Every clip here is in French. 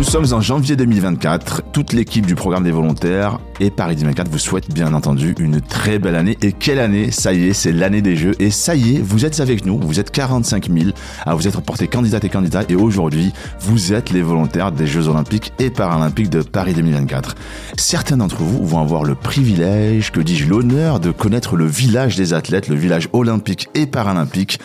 Nous sommes en janvier 2024. Toute l'équipe du programme des volontaires et Paris 2024 vous souhaite bien entendu une très belle année. Et quelle année? Ça y est, c'est l'année des Jeux. Et ça y est, vous êtes avec nous. Vous êtes 45 000 à vous être portés candidates et candidats. Et aujourd'hui, vous êtes les volontaires des Jeux Olympiques et Paralympiques de Paris 2024. Certains d'entre vous vont avoir le privilège, que dis-je, l'honneur de connaître le village des athlètes, le village olympique et paralympique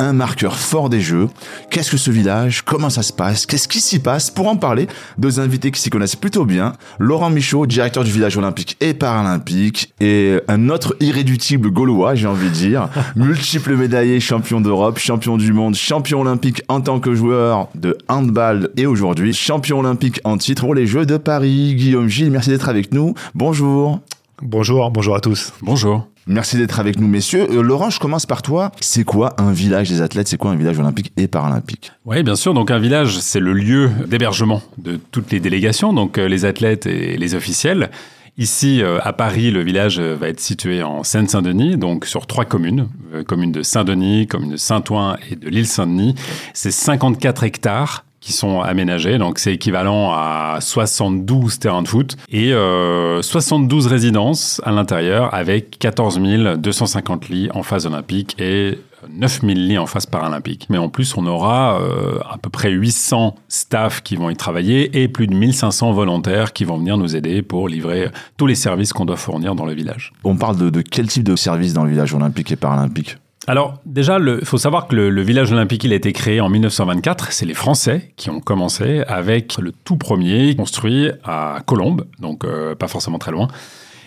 un marqueur fort des Jeux. Qu'est-ce que ce village? Comment ça se passe? Qu'est-ce qui s'y passe? Pour en parler, deux invités qui s'y connaissent plutôt bien. Laurent Michaud, directeur du village olympique et paralympique, et un autre irréductible gaulois, j'ai envie de dire, multiple médaillé, champion d'Europe, champion du monde, champion olympique en tant que joueur de handball et aujourd'hui champion olympique en titre pour les Jeux de Paris. Guillaume Gilles, merci d'être avec nous. Bonjour. Bonjour, bonjour à tous. Bonjour. Merci d'être avec nous, messieurs. Euh, Laurent, je commence par toi. C'est quoi un village des athlètes? C'est quoi un village olympique et paralympique? Oui, bien sûr. Donc un village, c'est le lieu d'hébergement de toutes les délégations, donc euh, les athlètes et les officiels. Ici, euh, à Paris, le village va être situé en Seine-Saint-Denis, donc sur trois communes. commune de Saint-Denis, commune de Saint-Ouen et de l'île Saint-Denis. C'est 54 hectares qui sont aménagés. Donc, c'est équivalent à 72 terrains de foot et euh, 72 résidences à l'intérieur avec 14 250 lits en phase olympique et 9000 lits en phase paralympique. Mais en plus, on aura euh, à peu près 800 staffs qui vont y travailler et plus de 1500 volontaires qui vont venir nous aider pour livrer tous les services qu'on doit fournir dans le village. On parle de, de quel type de services dans le village olympique et paralympique? Alors déjà, il faut savoir que le, village olympique, il a été créé en 1924. C'est les Français qui ont commencé avec le tout premier construit à Colombes, donc euh, pas forcément très loin,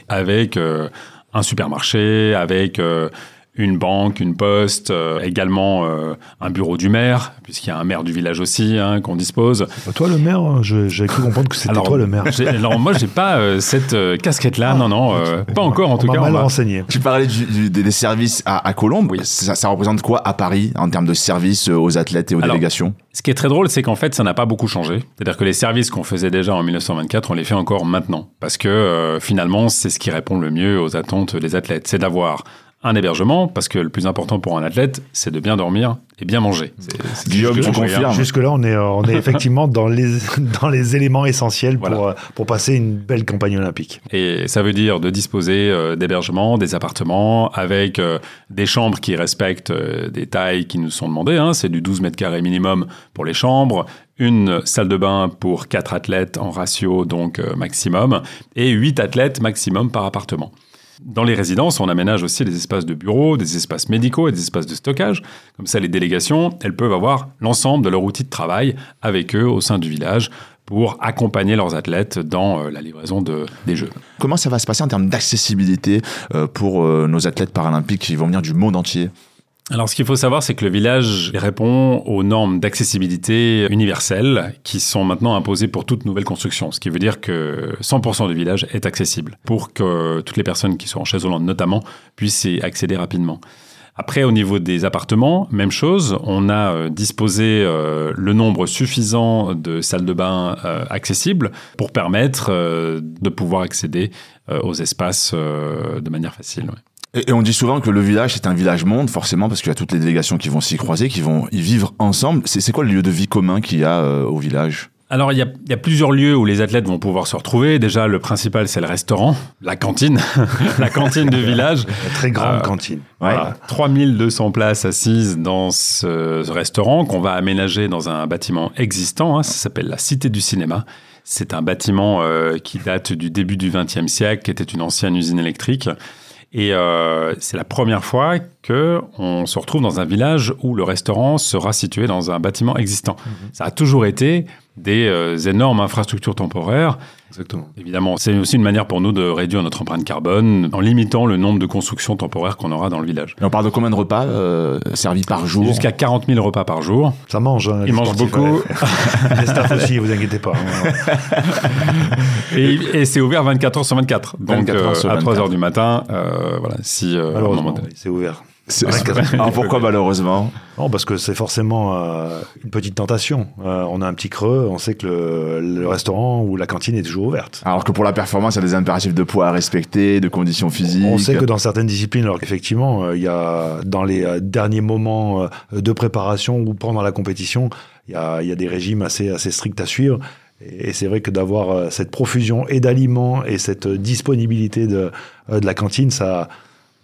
avec euh, un supermarché, avec euh, une banque, une poste, euh, également euh, un bureau du maire, puisqu'il y a un maire du village aussi hein, qu'on dispose. Toi le maire, hein, j'ai cru comprendre que c'était toi le maire. Alors moi j'ai pas euh, cette casquette-là, ah, non non, pas encore en tout cas. Mal renseigné. Tu parlais des services à, à Colombes, oui. ça, ça, représente quoi à Paris en termes de services aux athlètes et aux délégations? Ce qui est très drôle, c'est qu'en fait ça n'a pas beaucoup changé. C'est-à-dire que les services qu'on faisait déjà en 1924, on les fait encore maintenant, parce que finalement c'est ce qui répond le mieux aux attentes des athlètes, c'est d'avoir un hébergement, parce que le plus important pour un athlète, c'est de bien dormir et bien manger. Guillaume, je confirme. Jusque-là, on est, on est effectivement dans les, dans les éléments essentiels pour, pour passer une belle campagne olympique. Et ça veut dire de disposer euh, d'hébergements, des appartements, avec euh, des chambres qui respectent euh, des tailles qui nous sont demandées. Hein. C'est du 12 mètres carrés minimum pour les chambres, une salle de bain pour 4 athlètes en ratio donc maximum, et 8 athlètes maximum par appartement. Dans les résidences, on aménage aussi des espaces de bureaux, des espaces médicaux et des espaces de stockage. Comme ça, les délégations, elles peuvent avoir l'ensemble de leur outil de travail avec eux au sein du village pour accompagner leurs athlètes dans euh, la livraison de, des Jeux. Comment ça va se passer en termes d'accessibilité euh, pour euh, nos athlètes paralympiques qui vont venir du monde entier? Alors, ce qu'il faut savoir, c'est que le village répond aux normes d'accessibilité universelles qui sont maintenant imposées pour toute nouvelle construction. Ce qui veut dire que 100% du village est accessible pour que toutes les personnes qui sont en chaise roulante notamment puissent y accéder rapidement. Après, au niveau des appartements, même chose. On a euh, disposé euh, le nombre suffisant de salles de bain euh, accessibles pour permettre de pouvoir accéder aux espaces de manière facile. Et, on dit souvent que le village c'est un village monde, forcément, parce qu'il y a toutes les délégations qui vont s'y croiser, qui vont y vivre ensemble. C'est quoi le lieu de vie commun qu'il y a euh, au village? Alors, il y, a, il y, a, plusieurs lieux où les athlètes vont pouvoir se retrouver. Déjà, le principal, c'est le restaurant, la cantine, la cantine du village. Une très grande euh, cantine. Voilà. 3200 places assises dans ce, restaurant qu'on va aménager dans un bâtiment existant. Hein, ça s'appelle la Cité du Cinéma. C'est un bâtiment euh, qui date du début du XXe siècle, qui était une ancienne usine électrique. Et euh, c'est la première fois que on se retrouve dans un village où le restaurant sera situé dans un bâtiment existant. Mhm. Ça a toujours été des euh, énormes infrastructures temporaires. Exactement. Évidemment, c'est aussi une manière pour nous de réduire notre empreinte carbone en limitant le nombre de constructions temporaires qu'on aura dans le village. Et on parle de combien de repas euh, servis par jour? Jusqu'à 40 000 repas par jour. Ça mange. Hein, Ils mangent beaucoup. les staff aussi, vous inquiétez pas. et, c'est ouvert 24 heures sur 24. Donc euh, à 3 heures du matin, voilà, si c'est ouvert. Alors pourquoi malheureusement Non, parce que c'est forcément euh, une petite tentation. Euh, on a un petit creux, on sait que le, restaurant ou la cantine est toujours ouverte. Alors que pour la performance, il y a des impératifs de poids à respecter, de conditions physiques. On sait que dans certaines disciplines, alors qu'effectivement, euh, il y a dans les derniers moments de préparation ou pendant la compétition, il y a, y a, des régimes assez, assez stricts à suivre. Et c'est vrai que d'avoir cette profusion et d'aliments et cette disponibilité de, de la cantine, ça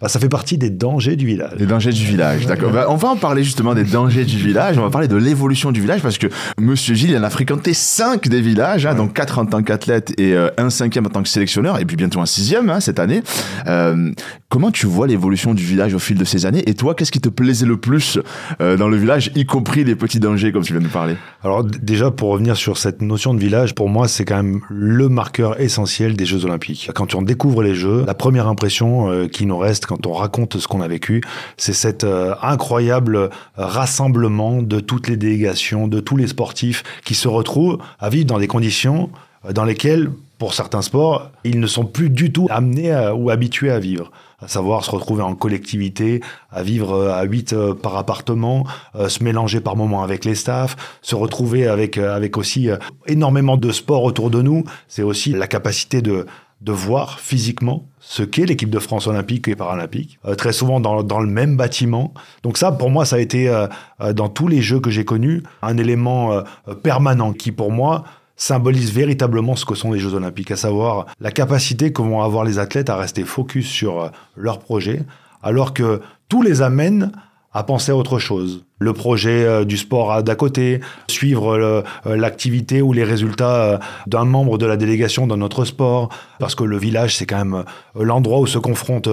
bah, ça fait partie des dangers du village. Les dangers du village, d'accord. Bah, on va en parler justement des dangers du village. On va parler de l'évolution du village parce que Monsieur Gilles, il en a fréquenté cinq des villages, hein, donc quatre en tant qu'athlète et euh, un cinquième en tant que sélectionneur, et puis bientôt un sixième hein, cette année. Euh, comment tu vois l'évolution du village au fil de ces années Et toi, qu'est-ce qui te plaisait le plus euh, dans le village, y compris les petits dangers comme tu viens de nous parler? Alors déjà, pour revenir sur cette notion de village, pour moi, c'est quand même le marqueur essentiel des Jeux Olympiques. Quand on découvre les Jeux, la première impression qui nous reste quand on raconte ce qu'on a vécu, c'est cet euh, incroyable euh, rassemblement de toutes les délégations, de tous les sportifs qui se retrouvent à vivre dans des conditions euh, dans lesquelles, pour certains sports, ils ne sont plus du tout amenés ou habitués à vivre à savoir se retrouver en collectivité, à vivre à 8 par appartement, se mélanger par moments avec les staffs, se retrouver avec, avec aussi énormément de sports autour de nous. C'est aussi la capacité de, de voir physiquement ce qu'est l'équipe de France olympique et paralympique, euh, très souvent dans, le même bâtiment. Donc ça, pour moi, ça a été, euh, euh, dans tous les jeux que j'ai connus, un élément permanent qui, pour moi, symbolise véritablement ce que sont les Jeux olympiques, à savoir la capacité que vont avoir les athlètes à rester focus sur leur projet, alors que tout les amène à penser à autre chose. Le projet euh, du sport d'à côté, suivre euh, l'activité ou les résultats euh, d'un membre de la délégation dans notre sport, parce que le village, c'est quand même l'endroit où se confrontent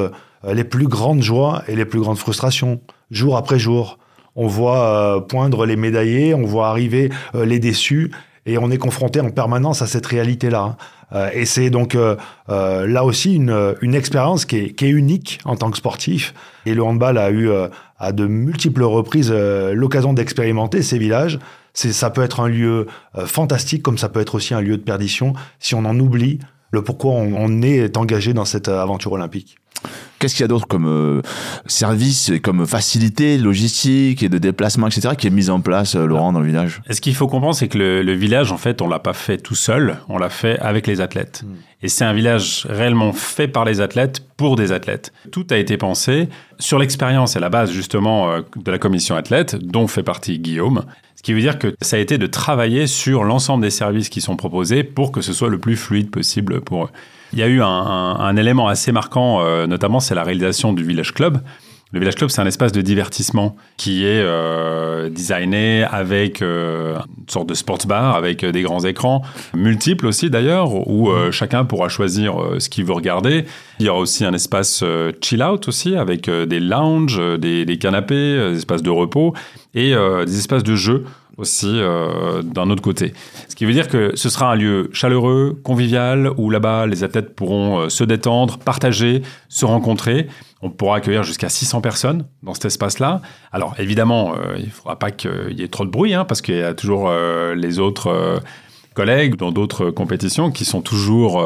les plus grandes joies et les plus grandes frustrations, jour après jour. On voit poindre les médaillés, on voit arriver les déçus, et on est confronté en permanence à cette réalité-là. et c'est donc là aussi une, expérience qui est, unique en tant que sportif. Et le handball a eu à de multiples reprises euh, l'occasion d'expérimenter ces villages. Ça peut être un lieu euh, fantastique comme ça peut être aussi un lieu de perdition si on en oublie le pourquoi on, est engagé dans cette euh, aventure olympique. Qu'est-ce qu'il y a d'autre comme service, comme facilité logistique et de déplacement, etc., qui est mise en place, Laurent, dans le village? Ce qu'il faut comprendre, c'est que le, village, en fait, on l'a pas fait tout seul, on l'a fait avec les athlètes. Hmm. Et c'est un village réellement fait par les athlètes pour des athlètes. Tout a été pensé sur l'expérience et la base justement euh, de la commission athlète, dont fait partie Guillaume. Ce qui veut dire que ça a été de travailler sur l'ensemble des services qui sont proposés pour que ce soit le plus fluide possible pour eux. Il y a eu un, élément assez marquant, euh, notamment c'est la réalisation du Village Club. Le Village Club, c'est un espace de divertissement qui est euh, designé avec euh, une sorte de sports bar, avec euh, des grands écrans, multiples aussi d'ailleurs, où chacun pourra choisir ce qu'il veut regarder. Il y aura aussi un espace chill out aussi, avec des lounges, des, des, canapés, des espaces de repos et des espaces de jeu aussi d'un autre côté. Ce qui veut dire que ce sera un lieu chaleureux, convivial, où là-bas les athlètes pourront se détendre, partager, se rencontrer. On pourra accueillir jusqu'à 600 personnes dans cet espace-là. Alors évidemment, euh, il ne faudra pas qu'il y ait trop de bruit, hein, parce qu'il y a toujours euh, les autres euh, collègues dans d'autres compétitions qui sont toujours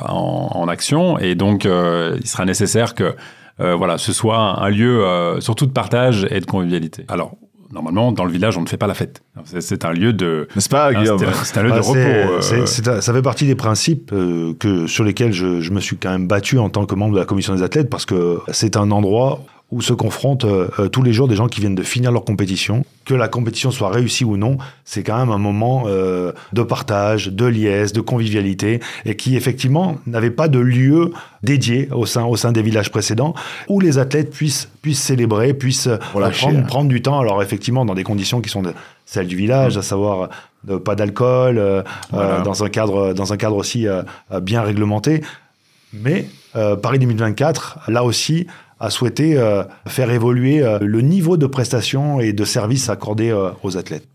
en, action. Et donc, il sera nécessaire que voilà, ce soit un lieu surtout de partage et de convivialité. Alors, normalement, dans le village, on ne fait pas la fête. C'est un lieu de. N'est-ce pas, Guillaume C'est un lieu de bah, repos. Euh. ça fait partie des principes euh, que, sur lesquels je, je, me suis quand même battu en tant que membre de la commission des athlètes parce que c'est un endroit où se confrontent euh, euh, tous les jours des gens qui viennent de finir leur compétition. Que la compétition soit réussie ou non, c'est quand même un moment euh, de partage, de liesse, de convivialité, et qui effectivement n'avait pas de lieu dédié au sein, au sein des villages précédents, où les athlètes puissent, puissent célébrer, puissent prendre, prendre, du temps, alors effectivement dans des conditions qui sont celles du village, à savoir pas d'alcool, dans, un cadre, dans un cadre aussi bien réglementé. Mais Paris 2024, là aussi, a souhaité euh, faire évoluer euh, le niveau de prestation et de service accordé euh, aux athlètes.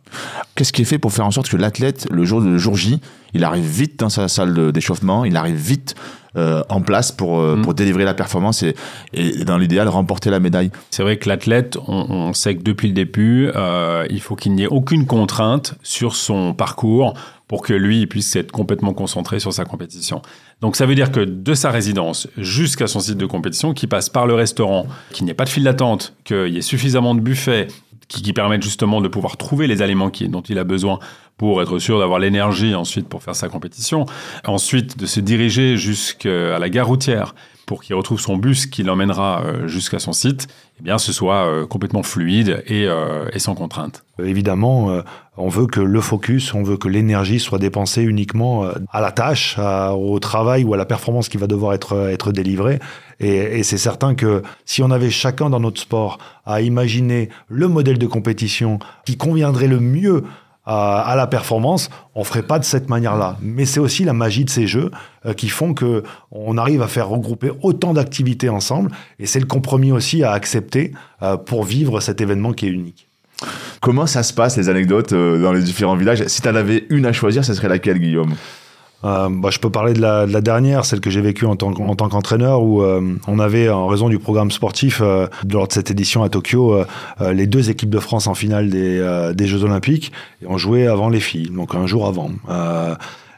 Qu'est-ce qui est fait pour faire en sorte que l'athlète, le jour, le jour J, il arrive vite dans sa salle d'échauffement, il arrive vite euh, en place pour, euh, Mm. pour délivrer la performance et, et dans l'idéal, remporter la médaille? C'est vrai que l'athlète, on, on sait que depuis le début, euh, il faut qu'il n'y ait aucune contrainte sur son parcours pour que lui puisse être complètement concentré sur sa compétition. Donc ça veut dire que de sa résidence jusqu'à son site de compétition, qui passe par le restaurant, qu'il n'y ait pas de file d'attente, qu'il y ait suffisamment de buffets qui, qui permettent justement de pouvoir trouver les aliments qui, dont il a besoin pour être sûr d'avoir l'énergie ensuite pour faire sa compétition. Ensuite, de se diriger jusqu'à la gare routière pour qu'il retrouve son bus qui l'emmènera euh, jusqu'à son site, eh bien, ce soit euh, complètement fluide et, euh, et sans contrainte. Évidemment, on veut que le focus, on veut que l'énergie soit dépensée uniquement à la tâche, au travail ou à la performance qui va devoir être, délivrée. Et c'est certain que si on avait chacun dans notre sport à imaginer le modèle de compétition qui conviendrait le mieux à, à la performance, on ferait pas de cette manière-là. Mais c'est aussi la magie de ces jeux euh, qui font que on arrive à faire regrouper autant d'activités ensemble. Et c'est le compromis aussi à accepter euh, pour vivre cet événement qui est unique. Comment ça se passe, les anecdotes euh, dans les différents villages? Si tu en avais une à choisir, ce serait laquelle, Guillaume? Euh, bah, je peux parler de la, de la dernière, celle que j'ai vécue en tant, en tant qu'entraîneur, où euh, on avait, en raison du programme sportif, euh, lors de cette édition à Tokyo, euh, euh, les deux équipes de France en finale des, euh, des Jeux Olympiques, et on jouait avant les filles, donc un jour avant.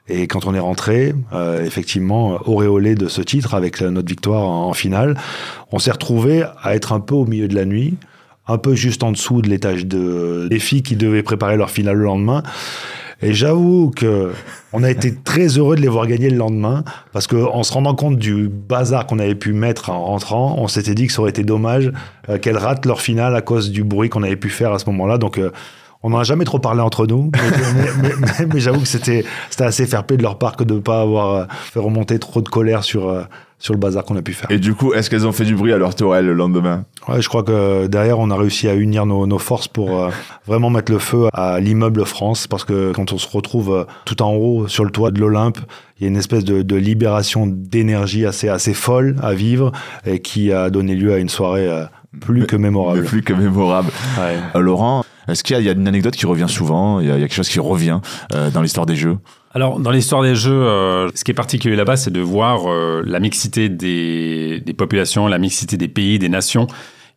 Et quand on est rentré, euh, effectivement, auréolé de ce titre avec notre victoire en, en finale, on s'est retrouvé à être un peu au milieu de la nuit, un peu juste en dessous de l'étage de, des filles qui devaient préparer leur finale le lendemain. Et j'avoue que on a été très heureux de les voir gagner le lendemain parce que en se rendant compte du bazar qu'on avait pu mettre en rentrant, on s'était dit que ça aurait été dommage euh, qu'elles ratent leur finale à cause du bruit qu'on avait pu faire à ce moment-là. Donc euh, on n'en a jamais trop parlé entre nous, mais, mais- mais- mais- mais j'avoue que c'était c'était assez fair play de leur part que de ne pas avoir euh, fait remonter trop de colère sur euh, sur le bazar qu'on a pu faire. Et du coup, est-ce qu'elles ont fait du bruit à leur tour, elles, le lendemain? Ouais, je crois que derrière, on a réussi à unir nos, nos forces pour euh, vraiment mettre le feu à l'immeuble France, parce que quand on se retrouve euh, tout en haut sur le toit de l'Olympe, il y a une espèce de, de libération d'énergie assez, assez folle à vivre et qui a donné lieu à une soirée euh, plus que mémorable. plus que mémorable. Ouais. Euh, Laurent, est-ce qu'il y, a- il y a une anecdote qui revient souvent? Il y, a il y a quelque chose qui revient euh, dans l'histoire des jeux? Alors, dans l'histoire des jeux, euh, ce qui est particulier là-bas, c'est de voir euh, la mixité des, des populations, la mixité des pays, des nations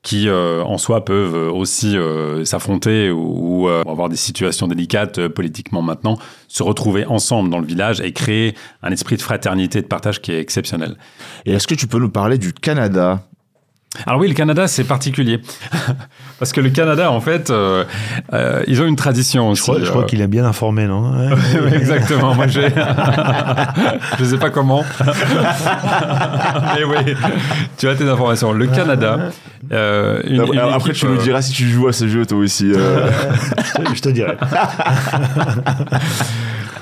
qui, euh, en soi, peuvent aussi euh, s'affronter ou, ou, euh, avoir des situations délicates euh, politiquement maintenant, se retrouver ensemble dans le village et créer un esprit de fraternité, de partage qui est exceptionnel. Et est-ce que tu peux nous parler du Canada? Alors oui, le Canada, c'est particulier. Parce que le Canada, en fait, euh, euh, ils ont une tradition aussi. Je crois, euh, qu'il est bien informé, non. Oui, Exactement, moi j'ai. je sais pas comment. Mais oui, tu as tes informations. Le Canada. euh, une- une Après, équipe, tu nous euh, diras si tu joues à ce jeu, toi aussi. euh. je, te- je te dirais.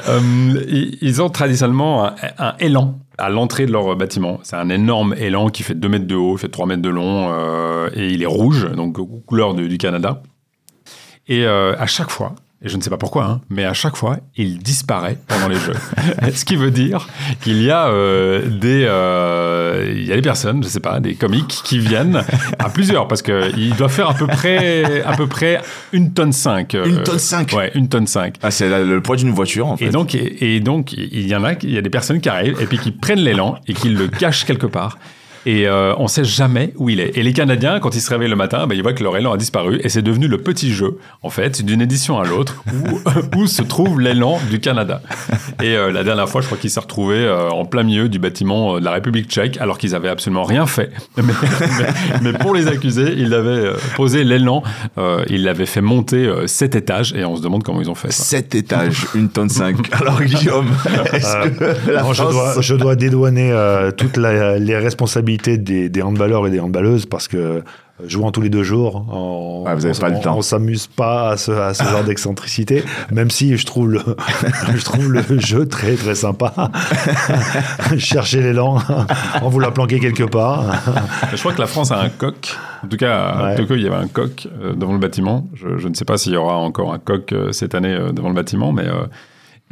Euh, ils ont traditionnellement un, élan à l'entrée de leur bâtiment. C'est un énorme élan qui fait 2 mètres de haut, fait 3 mètres de long, euh, et il est rouge, donc couleur du Canada. Et euh, à chaque fois, et je ne sais pas pourquoi, hein, mais à chaque fois, il disparaît pendant les jeux. Ce qui veut dire qu'il y a euh, des, euh, il y a des personnes, je sais pas, des comiques qui viennent à plusieurs parce que il doit faire à peu près, à peu près une tonne cinq. euh, Une tonne cinq Ouais, une tonne cinq. Ah, c'est le poids d'une voiture, en fait. Et donc, et, et donc, il y en a, il y a des personnes qui arrivent et puis qui prennent l'élan et qui le cachent quelque part. Et euh, on sait jamais où il est. Et les Canadiens, quand ils se réveillent le matin, ben, ils voient que leur élan a disparu et c'est devenu le petit jeu, en fait, d'une édition à l'autre, où, où se trouve l'élan du Canada. Et euh, la dernière fois, je crois qu'ils s'est retrouvé euh, en plein milieu du bâtiment euh, de la République tchèque, alors qu'ils avaient absolument rien fait. Mais, mais- mais pour les accuser, ils avaient euh, posé l'élan, euh, ils l'avaient fait monter euh, sept étages, et on se demande comment ils ont fait ça. Sept étages, une tonne cinq. Alors, Guillaume, est-ce que la Non, je, France- dois, je dois dédouaner euh, toutes la- les responsabilités des, des handballeurs et des handballeuses parce que euh, jouant tous les deux jours, on, temps. on s'amuse pas à ce, à ce genre d'excentricité, même si je trouve le, je trouve le jeu très très sympa. Chercher l'élan, on vous l'a planqué quelque part. Je crois que la France a un coq. En tout cas, à Ouais. Tokyo, il y avait un coq euh, devant le bâtiment. Je, je ne sais pas s'il y aura encore un coq euh, cette année devant le bâtiment, mais euh,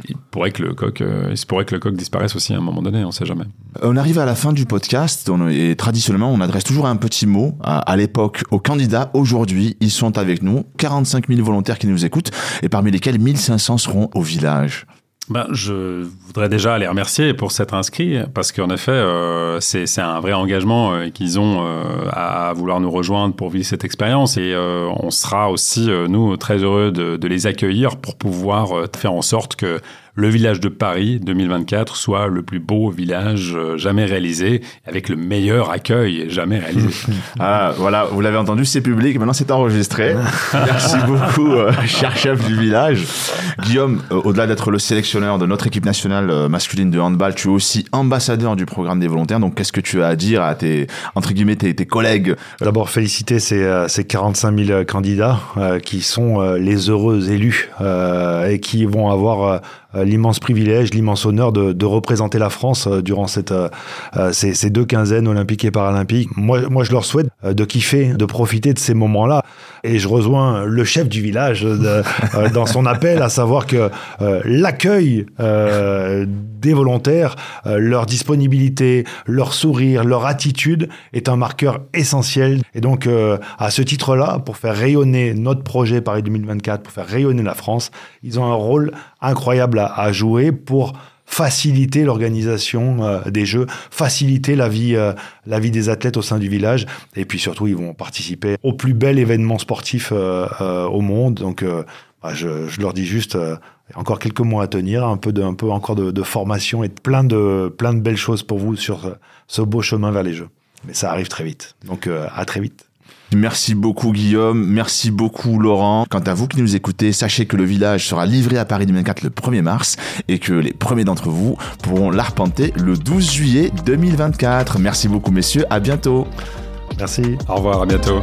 il pourrait que le coq, euh, il se pourrait que le coq disparaisse aussi à un moment donné, on sait jamais. On arrive à la fin du podcast et traditionnellement, on adresse toujours un petit mot à, à l'époque aux candidats. Aujourd'hui, ils sont avec nous, 45 000 volontaires qui nous écoutent et parmi lesquels 1500 seront au village. Ben, je voudrais déjà les remercier pour s'être inscrits, parce qu'en effet, euh, c'est un vrai engagement euh, qu'ils ont euh, à vouloir nous rejoindre pour vivre cette expérience. Et euh, on sera aussi, nous, très heureux de, les accueillir pour pouvoir faire en sorte que le village de Paris 2024 soit le plus beau village euh, jamais réalisé, avec le meilleur accueil jamais réalisé. Ah, voilà, vous l'avez entendu, c'est public, maintenant c'est enregistré. Merci beaucoup, euh, cher chef du village. Guillaume, euh, au-delà d'être le sélectionneur de notre équipe nationale euh, masculine de handball, tu es aussi ambassadeur du programme des volontaires. Donc, qu'est-ce que tu as à dire à tes, entre guillemets, tes, tes collègues? D'abord, féliciter ces, ces 45 000 candidats euh, qui sont euh, les heureux élus euh, et qui vont avoir euh, l'immense privilège, l'immense honneur de, de représenter la France euh, durant cette, euh, euh, ces, ces deux quinzaines olympiques et paralympiques. Moi, moi je leur souhaite euh, de kiffer, de profiter de ces moments-là. Et je rejoins le chef du village euh, dans son appel, à savoir que euh, l'accueil euh, des volontaires, euh, leur disponibilité, leur sourire, leur attitude est un marqueur essentiel. Et donc, euh, à ce titre-là, pour faire rayonner notre projet Paris 2024, pour faire rayonner la France, ils ont un rôle incroyable à, jouer pour faciliter l'organisation euh, des Jeux, faciliter la vie, la vie des athlètes au sein du village. Et puis surtout, ils vont participer au plus bel événement sportif au monde. Donc, bah, je, leur dis juste encore quelques mois à tenir, un peu, de, un peu encore de, de formation et plein, de plein de belles choses pour vous sur ce, ce beau chemin vers les Jeux. Mais ça arrive très vite. Donc, euh, à très vite. Merci beaucoup Guillaume, merci beaucoup Laurent. Quant à vous qui nous écoutez, sachez que le village sera livré à Paris 2024 le 1er mars et que les premiers d'entre vous pourront l'arpenter le 12 juillet 2024. Merci beaucoup messieurs, à bientôt. Merci. Au revoir, à bientôt.